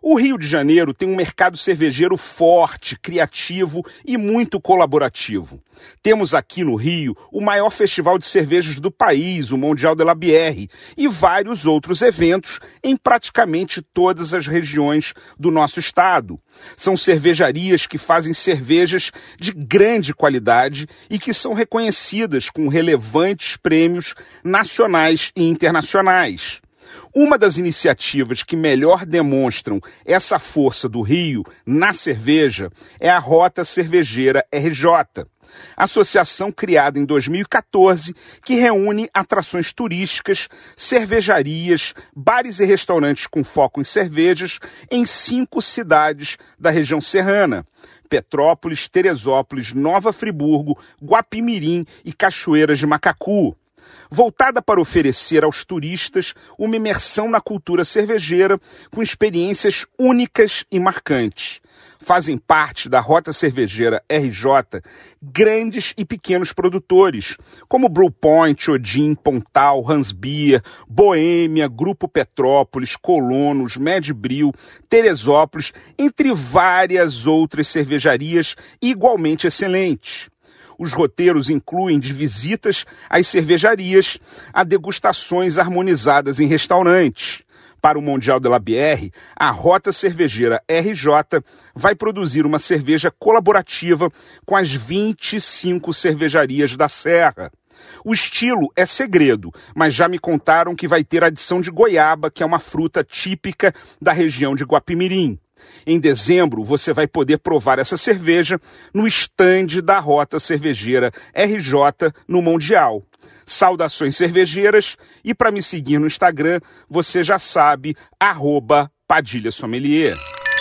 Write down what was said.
O Rio de Janeiro tem um mercado cervejeiro forte, criativo e muito colaborativo. Temos aqui no Rio o maior festival de cervejas do país, o Mundial de la Bière, e vários outros eventos em praticamente todas as regiões do nosso estado. São cervejarias que fazem cervejas de grande qualidade e que são reconhecidas com relevantes prêmios nacionais e internacionais. Uma das iniciativas que melhor demonstram essa força do Rio na cerveja é a Rota Cervejeira RJ. Associação criada em 2014 que reúne atrações turísticas, cervejarias, bares e restaurantes com foco em cervejas em cinco cidades da região serrana: Petrópolis, Teresópolis, Nova Friburgo, Guapimirim e Cachoeiras de Macacu voltada para oferecer aos turistas uma imersão na cultura cervejeira com experiências únicas e marcantes. Fazem parte da Rota Cervejeira RJ grandes e pequenos produtores, como Brewpoint, Odin, Pontal, Hansbier, Boêmia, Grupo Petrópolis, Colonos, Medbril, Teresópolis, entre várias outras cervejarias igualmente excelentes. Os roteiros incluem de visitas às cervejarias a degustações harmonizadas em restaurantes. Para o Mundial de la Bière, a Rota Cervejeira RJ vai produzir uma cerveja colaborativa com as 25 cervejarias da Serra. O estilo é segredo, mas já me contaram que vai ter adição de goiaba, que é uma fruta típica da região de Guapimirim. Em dezembro, você vai poder provar essa cerveja no estande da Rota Cervejeira RJ no Mundial. Saudações cervejeiras e para me seguir no Instagram, você já sabe, arroba Padilha Sommelier.